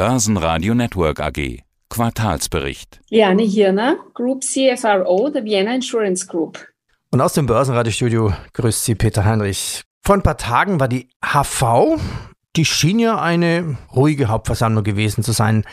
Börsenradio Network AG. Quartalsbericht. Liane Hirner, Group CFRO der Vienna Insurance Group. Und aus dem Börsenradiostudio grüßt Sie Peter Heinrich. Vor ein paar Tagen war die HV. Die schien ja eine ruhige Hauptversammlung gewesen zu sein.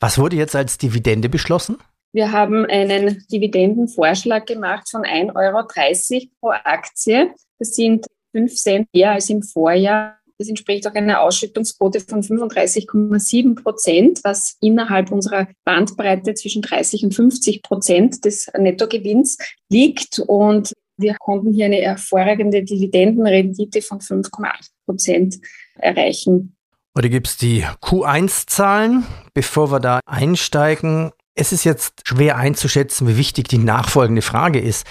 Was wurde jetzt als Dividende beschlossen? Wir haben einen Dividendenvorschlag gemacht von 1,30 Euro pro Aktie. Das sind 5 Cent mehr als im Vorjahr. Das entspricht auch einer Ausschüttungsquote von 35,7 Prozent, was innerhalb unserer Bandbreite zwischen 30 und 50 Prozent des Nettogewinns liegt. Und wir konnten hier eine hervorragende Dividendenrendite von 5,8 Prozent erreichen. Heute gibt es die Q1-Zahlen. Bevor wir da einsteigen, es ist jetzt schwer einzuschätzen, wie wichtig die nachfolgende Frage ist.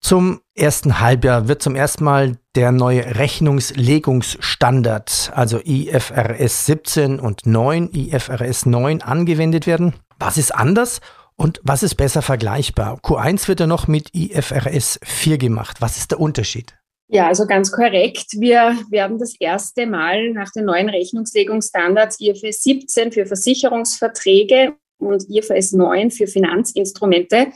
Zum ersten Halbjahr wird zum ersten Mal der neue Rechnungslegungsstandard, also IFRS 17 und 9, IFRS 9 angewendet werden. Was ist anders und was ist besser vergleichbar? Q1 wird ja noch mit IFRS 4 gemacht. Was ist der Unterschied? Ja, also ganz korrekt. Wir werden das erste Mal nach den neuen Rechnungslegungsstandards IFRS 17 für Versicherungsverträge und IFRS 9 für Finanzinstrumente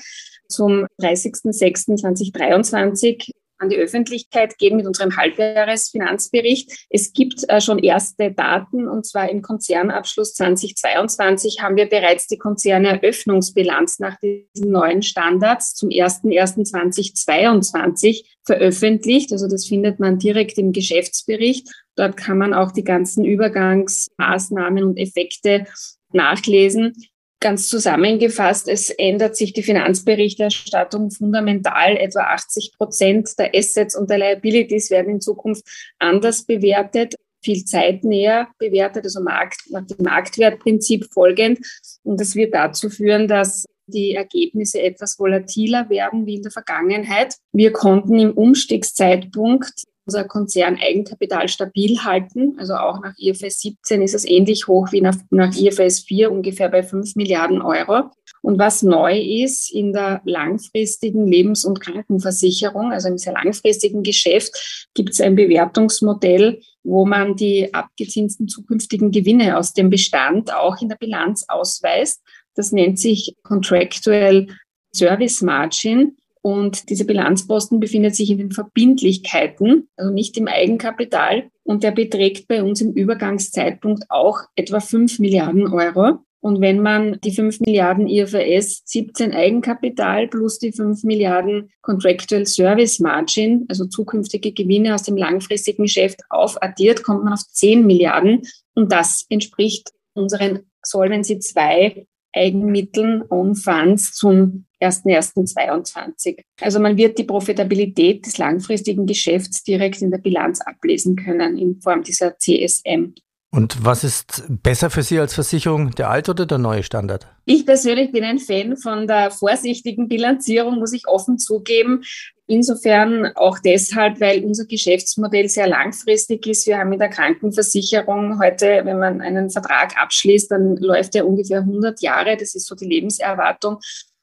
zum 30.06.2023 an die Öffentlichkeit gehen mit unserem Halbjahresfinanzbericht. Es gibt äh, schon erste Daten und zwar im Konzernabschluss 2022 haben wir bereits die Konzerneröffnungsbilanz nach diesen neuen Standards zum 01.01.2022 veröffentlicht. Also das findet man direkt im Geschäftsbericht. Dort kann man auch die ganzen Übergangsmaßnahmen und Effekte nachlesen. Ganz zusammengefasst, es ändert sich die Finanzberichterstattung fundamental. Etwa 80 Prozent der Assets und der Liabilities werden in Zukunft anders bewertet, viel zeitnäher bewertet, also Markt, nach dem Marktwertprinzip folgend. Und das wird dazu führen, dass die Ergebnisse etwas volatiler werden wie in der Vergangenheit. Wir konnten im Umstiegszeitpunkt unser Konzern Eigenkapital stabil halten. Also auch nach IFS 17 ist es ähnlich hoch wie nach, nach IFS 4, ungefähr bei 5 Milliarden Euro. Und was neu ist in der langfristigen Lebens- und Krankenversicherung, also im sehr langfristigen Geschäft, gibt es ein Bewertungsmodell, wo man die abgezinsten zukünftigen Gewinne aus dem Bestand auch in der Bilanz ausweist. Das nennt sich Contractual Service Margin. Und diese Bilanzposten befindet sich in den Verbindlichkeiten, also nicht im Eigenkapital. Und der beträgt bei uns im Übergangszeitpunkt auch etwa 5 Milliarden Euro. Und wenn man die 5 Milliarden IFRS 17 Eigenkapital plus die 5 Milliarden Contractual Service Margin, also zukünftige Gewinne aus dem langfristigen Geschäft aufaddiert, kommt man auf 10 Milliarden. Und das entspricht unseren Solvency 2 Eigenmitteln, Own Funds zum 1.1.22. Also man wird die Profitabilität des langfristigen Geschäfts direkt in der Bilanz ablesen können in Form dieser CSM. Und was ist besser für Sie als Versicherung, der alte oder der neue Standard? Ich persönlich bin ein Fan von der vorsichtigen Bilanzierung, muss ich offen zugeben. Insofern auch deshalb, weil unser Geschäftsmodell sehr langfristig ist. Wir haben in der Krankenversicherung heute, wenn man einen Vertrag abschließt, dann läuft er ungefähr 100 Jahre. Das ist so die Lebenserwartung.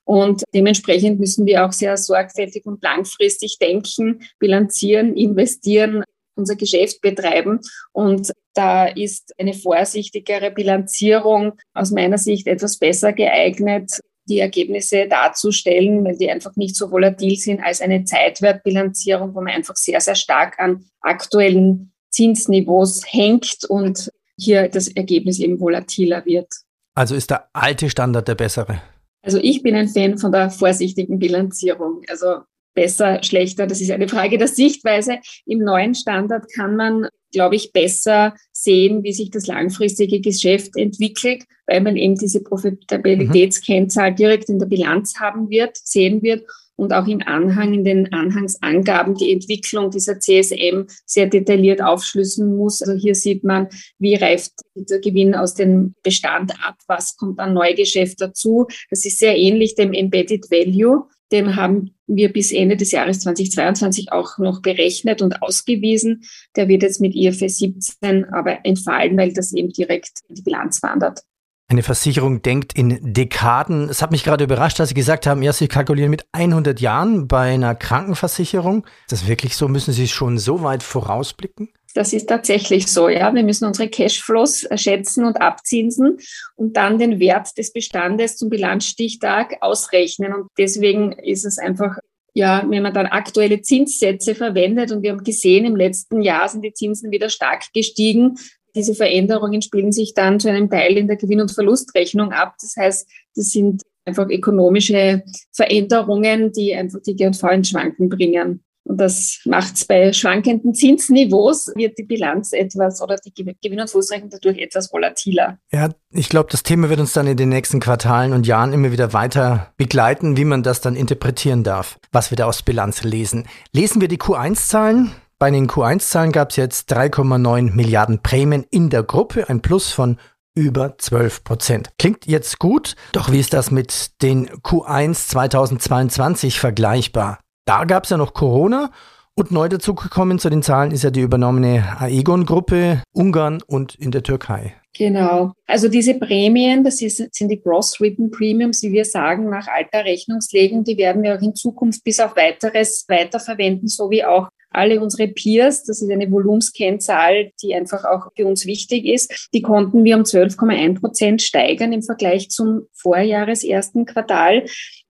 Und dementsprechend müssen wir auch sehr sorgfältig und langfristig denken, bilanzieren, investieren, unser Geschäft betreiben. Und da ist eine vorsichtigere Bilanzierung aus meiner Sicht etwas besser geeignet, die Ergebnisse darzustellen, weil die einfach nicht so volatil sind als eine Zeitwertbilanzierung, wo man einfach sehr, sehr stark an aktuellen Zinsniveaus hängt und hier das Ergebnis eben volatiler wird. Also ist der alte Standard der bessere? Also ich bin ein Fan von der vorsichtigen Bilanzierung. Also besser, schlechter, das ist eine Frage der Sichtweise. Im neuen Standard kann man, glaube ich, besser sehen, wie sich das langfristige Geschäft entwickelt, weil man eben diese Profitabilitätskennzahl direkt in der Bilanz haben wird, sehen wird und auch im Anhang, in den Anhangsangaben die Entwicklung dieser CSM sehr detailliert aufschlüsseln muss. Also hier sieht man, wie reift der Gewinn aus dem Bestand ab, was kommt an Neugeschäft dazu. Das ist sehr ähnlich dem Embedded Value. Dem haben wir bis Ende des Jahres 2022 auch noch berechnet und ausgewiesen. Der wird jetzt mit IFS 17 aber entfallen, weil das eben direkt in die Bilanz wandert. Eine Versicherung denkt in Dekaden. Es hat mich gerade überrascht, dass Sie gesagt haben, ja, Sie kalkulieren mit 100 Jahren bei einer Krankenversicherung. Ist das wirklich so? Müssen Sie schon so weit vorausblicken? Das ist tatsächlich so, ja. Wir müssen unsere Cashflows schätzen und abzinsen und dann den Wert des Bestandes zum Bilanzstichtag ausrechnen. Und deswegen ist es einfach, ja, wenn man dann aktuelle Zinssätze verwendet und wir haben gesehen, im letzten Jahr sind die Zinsen wieder stark gestiegen. Diese Veränderungen spielen sich dann zu einem Teil in der Gewinn- und Verlustrechnung ab. Das heißt, das sind einfach ökonomische Veränderungen, die einfach die G&V ins Schwanken bringen. Und das macht es bei schwankenden Zinsniveaus, wird die Bilanz etwas oder die Gewinn- und Verlustrechnung dadurch etwas volatiler. Ja, ich glaube, das Thema wird uns dann in den nächsten Quartalen und Jahren immer wieder weiter begleiten, wie man das dann interpretieren darf, was wir da aus Bilanz lesen. Lesen wir die Q1-Zahlen. Bei den Q1-Zahlen gab es jetzt 3,9 Milliarden Prämien in der Gruppe, ein Plus von über 12 Prozent. Klingt jetzt gut, doch wie ist das mit den Q1 2022 vergleichbar? Da gab es ja noch Corona und neu dazugekommen zu den Zahlen ist ja die übernommene Aegon-Gruppe, Ungarn und in der Türkei. Genau. Also diese Prämien, das ist, sind die Gross Written Premiums, wie wir sagen, nach alter Rechnungslegung, die werden wir auch in Zukunft bis auf weiteres weiterverwenden, so wie auch alle unsere Peers, das ist eine Volumskennzahl, die einfach auch für uns wichtig ist, die konnten wir um 12,1 Prozent steigern im Vergleich zum Vorjahres ersten Quartal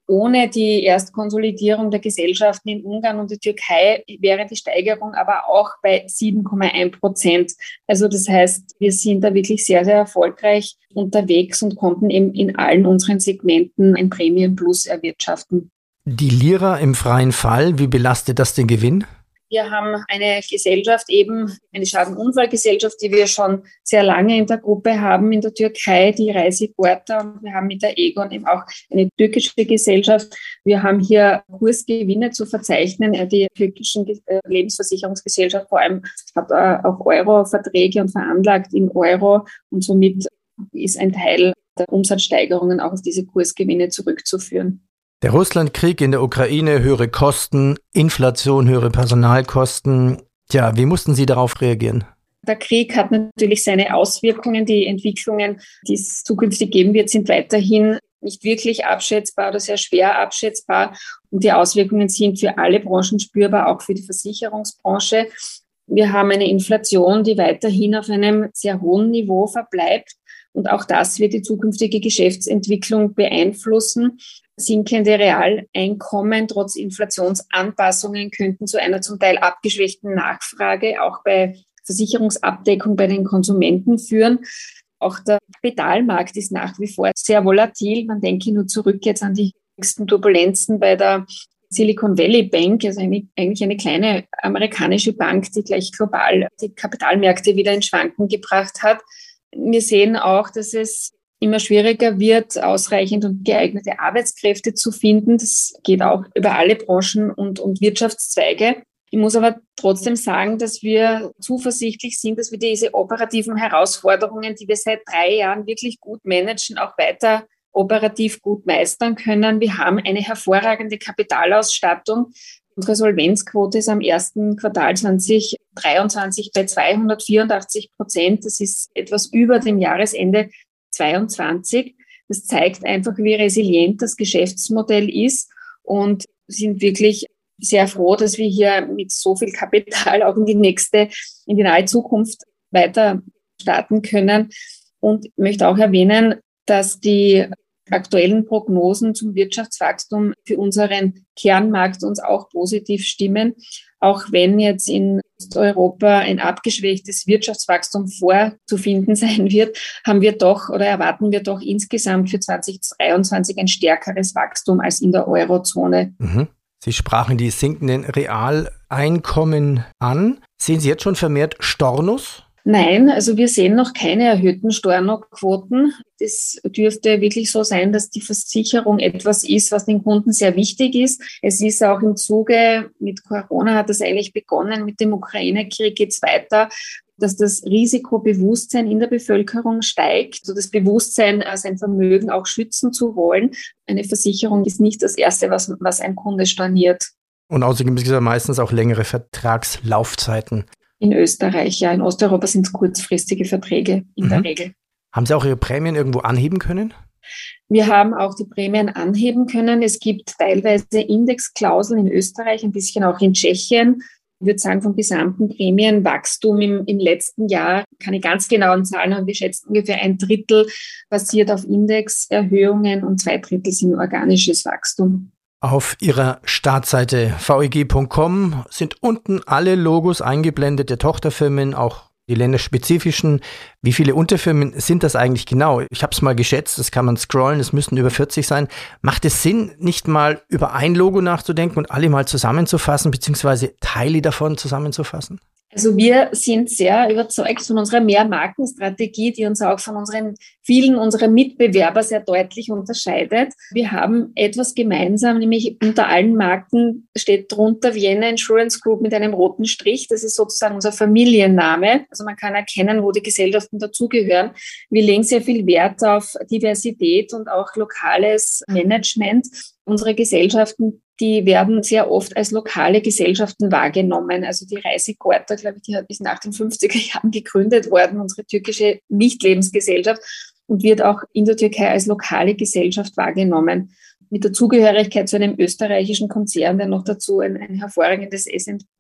ohne die Erstkonsolidierung der Gesellschaften in Ungarn und der Türkei wäre die Steigerung aber auch bei 7,1 Prozent. Also das heißt, wir sind da wirklich sehr, sehr erfolgreich unterwegs und konnten eben in allen unseren Segmenten ein Prämienplus erwirtschaften. Die Lira im freien Fall, wie belastet das den Gewinn? Wir haben eine Gesellschaft eben, eine Schadenunfallgesellschaft, die wir schon sehr lange in der Gruppe haben in der Türkei, die Reiseporter. Und wir haben mit der Egon eben auch eine türkische Gesellschaft. Wir haben hier Kursgewinne zu verzeichnen. Die türkischen äh, Lebensversicherungsgesellschaft vor allem hat äh, auch Euro-Verträge und veranlagt in Euro. Und somit ist ein Teil der Umsatzsteigerungen auch auf diese Kursgewinne zurückzuführen. Der Russlandkrieg in der Ukraine, höhere Kosten, Inflation, höhere Personalkosten. Tja, wie mussten Sie darauf reagieren? Der Krieg hat natürlich seine Auswirkungen. Die Entwicklungen, die es zukünftig geben wird, sind weiterhin nicht wirklich abschätzbar oder sehr schwer abschätzbar. Und die Auswirkungen sind für alle Branchen spürbar, auch für die Versicherungsbranche. Wir haben eine Inflation, die weiterhin auf einem sehr hohen Niveau verbleibt. Und auch das wird die zukünftige Geschäftsentwicklung beeinflussen. Sinkende Realeinkommen trotz Inflationsanpassungen könnten zu einer zum Teil abgeschwächten Nachfrage auch bei Versicherungsabdeckung bei den Konsumenten führen. Auch der Kapitalmarkt ist nach wie vor sehr volatil. Man denke nur zurück jetzt an die jüngsten Turbulenzen bei der Silicon Valley Bank, also eine, eigentlich eine kleine amerikanische Bank, die gleich global die Kapitalmärkte wieder in Schwanken gebracht hat. Wir sehen auch, dass es immer schwieriger wird, ausreichend und geeignete Arbeitskräfte zu finden. Das geht auch über alle Branchen und, und Wirtschaftszweige. Ich muss aber trotzdem sagen, dass wir zuversichtlich sind, dass wir diese operativen Herausforderungen, die wir seit drei Jahren wirklich gut managen, auch weiter operativ gut meistern können. Wir haben eine hervorragende Kapitalausstattung. Unsere Solvenzquote ist am ersten Quartal 2023 bei 284 Prozent. Das ist etwas über dem Jahresende 22. Das zeigt einfach, wie resilient das Geschäftsmodell ist und sind wirklich sehr froh, dass wir hier mit so viel Kapital auch in die nächste, in die nahe Zukunft weiter starten können. Und möchte auch erwähnen, dass die aktuellen Prognosen zum Wirtschaftswachstum für unseren Kernmarkt uns auch positiv stimmen. Auch wenn jetzt in Osteuropa ein abgeschwächtes Wirtschaftswachstum vorzufinden sein wird, haben wir doch oder erwarten wir doch insgesamt für 2023 ein stärkeres Wachstum als in der Eurozone. Mhm. Sie sprachen die sinkenden Realeinkommen an. Sehen Sie jetzt schon vermehrt Stornos? Nein, also wir sehen noch keine erhöhten Stornoquoten. Es dürfte wirklich so sein, dass die Versicherung etwas ist, was den Kunden sehr wichtig ist. Es ist auch im Zuge mit Corona hat das eigentlich begonnen, mit dem Ukraine-Krieg geht es weiter dass das Risikobewusstsein in der Bevölkerung steigt, so das Bewusstsein, äh, sein Vermögen auch schützen zu wollen. Eine Versicherung ist nicht das Erste, was, was ein Kunde storniert. Und außerdem gibt es meistens auch längere Vertragslaufzeiten. In Österreich, ja. In Osteuropa sind es kurzfristige Verträge in mhm. der Regel. Haben Sie auch Ihre Prämien irgendwo anheben können? Wir haben auch die Prämien anheben können. Es gibt teilweise Indexklauseln in Österreich, ein bisschen auch in Tschechien. Ich würde sagen, vom gesamten Prämienwachstum im, im letzten Jahr, keine ganz genauen Zahlen, aber wir schätzen ungefähr ein Drittel basiert auf Indexerhöhungen und zwei Drittel sind organisches Wachstum. Auf Ihrer Startseite veg.com sind unten alle Logos eingeblendet der Tochterfirmen, auch die länderspezifischen. Wie viele Unterfirmen sind das eigentlich genau? Ich habe es mal geschätzt, das kann man scrollen, es müssten über 40 sein. Macht es Sinn, nicht mal über ein Logo nachzudenken und alle mal zusammenzufassen, beziehungsweise Teile davon zusammenzufassen? Also wir sind sehr überzeugt von unserer Mehrmarkenstrategie, die uns auch von unseren vielen unserer Mitbewerber sehr deutlich unterscheidet. Wir haben etwas gemeinsam, nämlich unter allen Marken steht drunter Vienna Insurance Group mit einem roten Strich. Das ist sozusagen unser Familienname. Also man kann erkennen, wo die Gesellschaften dazugehören. Wir legen sehr viel Wert auf Diversität und auch lokales Management. Unsere Gesellschaften die werden sehr oft als lokale Gesellschaften wahrgenommen. Also die Reisigorta, glaube ich, die hat bis nach den 50er Jahren gegründet worden, unsere türkische Nichtlebensgesellschaft und wird auch in der Türkei als lokale Gesellschaft wahrgenommen mit der Zugehörigkeit zu einem österreichischen Konzern, der noch dazu ein, ein hervorragendes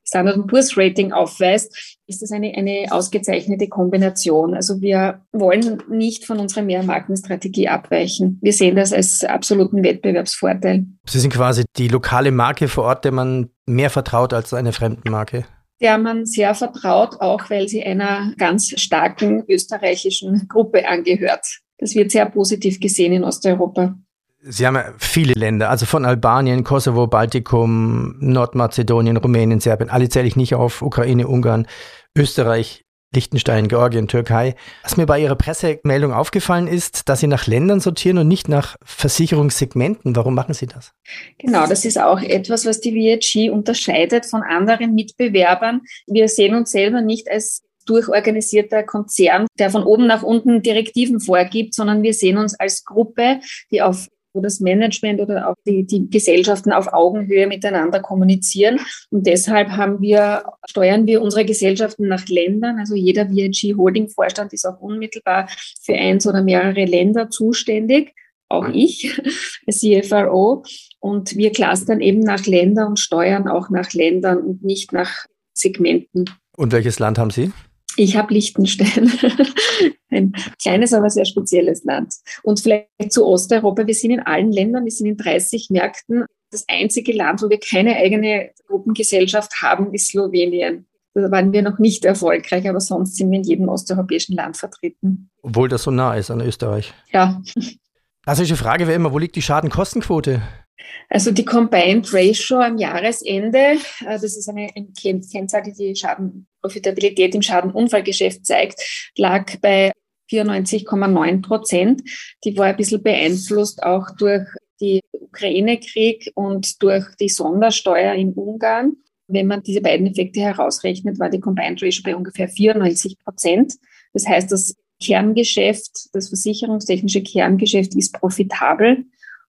Standard Poor's Rating aufweist, ist das eine, eine ausgezeichnete Kombination. Also wir wollen nicht von unserer Mehrmarkenstrategie abweichen. Wir sehen das als absoluten Wettbewerbsvorteil. Sie sind quasi die lokale Marke vor Ort, der man mehr vertraut als eine Fremdenmarke der man sehr vertraut, auch weil sie einer ganz starken österreichischen Gruppe angehört. Das wird sehr positiv gesehen in Osteuropa. Sie haben ja viele Länder, also von Albanien, Kosovo, Baltikum, Nordmazedonien, Rumänien, Serbien, alle zähle ich nicht auf, Ukraine, Ungarn, Österreich, Liechtenstein, Georgien, Türkei. Was mir bei Ihrer Pressemeldung aufgefallen ist, dass Sie nach Ländern sortieren und nicht nach Versicherungssegmenten. Warum machen Sie das? Genau, das ist auch etwas, was die VHG unterscheidet von anderen Mitbewerbern. Wir sehen uns selber nicht als durchorganisierter Konzern, der von oben nach unten Direktiven vorgibt, sondern wir sehen uns als Gruppe, die auf wo das Management oder auch die, die Gesellschaften auf Augenhöhe miteinander kommunizieren. Und deshalb haben wir, steuern wir unsere Gesellschaften nach Ländern. Also jeder VIG Holding Vorstand ist auch unmittelbar für eins oder mehrere Länder zuständig. Auch ich als CFRO. Und wir clustern eben nach Ländern und steuern auch nach Ländern und nicht nach Segmenten. Und welches Land haben Sie? Ich habe Liechtenstein. Ein kleines, aber sehr spezielles Land. Und vielleicht zu Osteuropa. Wir sind in allen Ländern, wir sind in 30 Märkten. Das einzige Land, wo wir keine eigene Gruppengesellschaft haben, ist Slowenien. Da waren wir noch nicht erfolgreich, aber sonst sind wir in jedem osteuropäischen Land vertreten. Obwohl das so nah ist an Österreich. Ja. Klassische Frage wäre immer, wo liegt die Schadenkostenquote? Also die Combined Ratio am Jahresende, äh, das ist eine Kennzahl, die die Schadenprofitabilität im Schadenunfallgeschäft zeigt, lag bei 94,9 Prozent. Die war ein bisschen beeinflusst auch durch den Ukraine-Krieg und durch die Sondersteuer in Ungarn. Wenn man diese beiden Effekte herausrechnet, war die Combined Ratio bei ungefähr 94 Prozent. Das heißt, das Kerngeschäft, das versicherungstechnische Kerngeschäft ist profitabel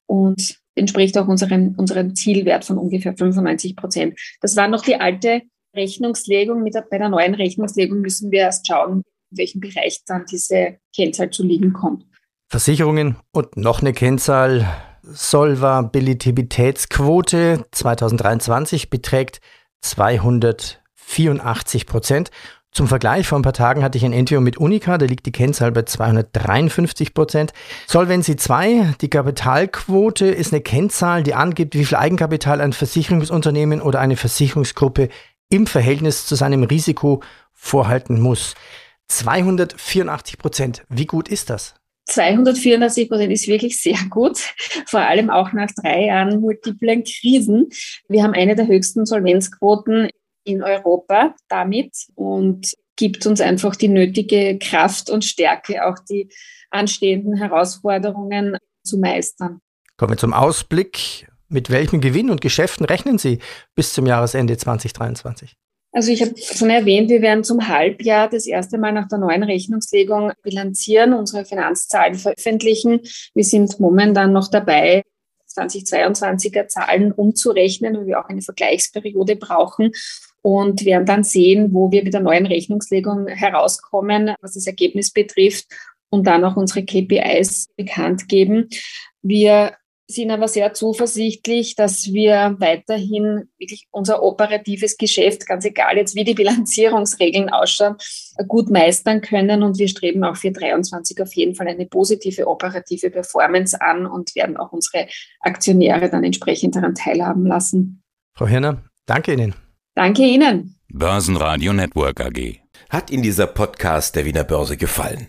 und entspricht auch unserem, unserem Zielwert von ungefähr 95 Prozent. Das war noch die alte Rechnungslegung. Mit bei der neuen Rechnungslegung müssen wir erst schauen, in welchem Bereich dann diese Kennzahl zu liegen kommt. Versicherungen und noch eine Kennzahl. Solvabilitätsquote 2023 beträgt 284 Prozent. Zum Vergleich, vor ein paar Tagen hatte ich ein Interview mit Unica, da liegt die Kennzahl bei 253 Prozent. Solvency 2, die Kapitalquote, ist eine Kennzahl, die angibt, wie viel Eigenkapital ein Versicherungsunternehmen oder eine Versicherungsgruppe im Verhältnis zu seinem Risiko vorhalten muss. 284 Prozent, wie gut ist das? 284 Prozent ist wirklich sehr gut, vor allem auch nach drei Jahren multiplen Krisen. Wir haben eine der höchsten Solvenzquoten in Europa damit und gibt uns einfach die nötige Kraft und Stärke, auch die anstehenden Herausforderungen zu meistern. Kommen wir zum Ausblick. Mit welchen Gewinn und Geschäften rechnen Sie bis zum Jahresende 2023? Also ich habe schon erwähnt, wir werden zum Halbjahr das erste Mal nach der neuen Rechnungslegung bilanzieren, unsere Finanzzahlen veröffentlichen. Wir sind momentan noch dabei, 2022er Zahlen umzurechnen, weil wir auch eine Vergleichsperiode brauchen und werden dann sehen, wo wir mit der neuen Rechnungslegung herauskommen, was das Ergebnis betrifft und dann auch unsere KPIs bekannt geben. Wir sind aber sehr zuversichtlich, dass wir weiterhin wirklich unser operatives Geschäft, ganz egal jetzt wie die Bilanzierungsregeln ausschauen, gut meistern können. Und wir streben auch für 23 auf jeden Fall eine positive operative Performance an und werden auch unsere Aktionäre dann entsprechend daran teilhaben lassen. Frau Hirner, danke Ihnen. Danke Ihnen. Börsenradio Network AG. Hat Ihnen dieser Podcast der Wiener Börse gefallen?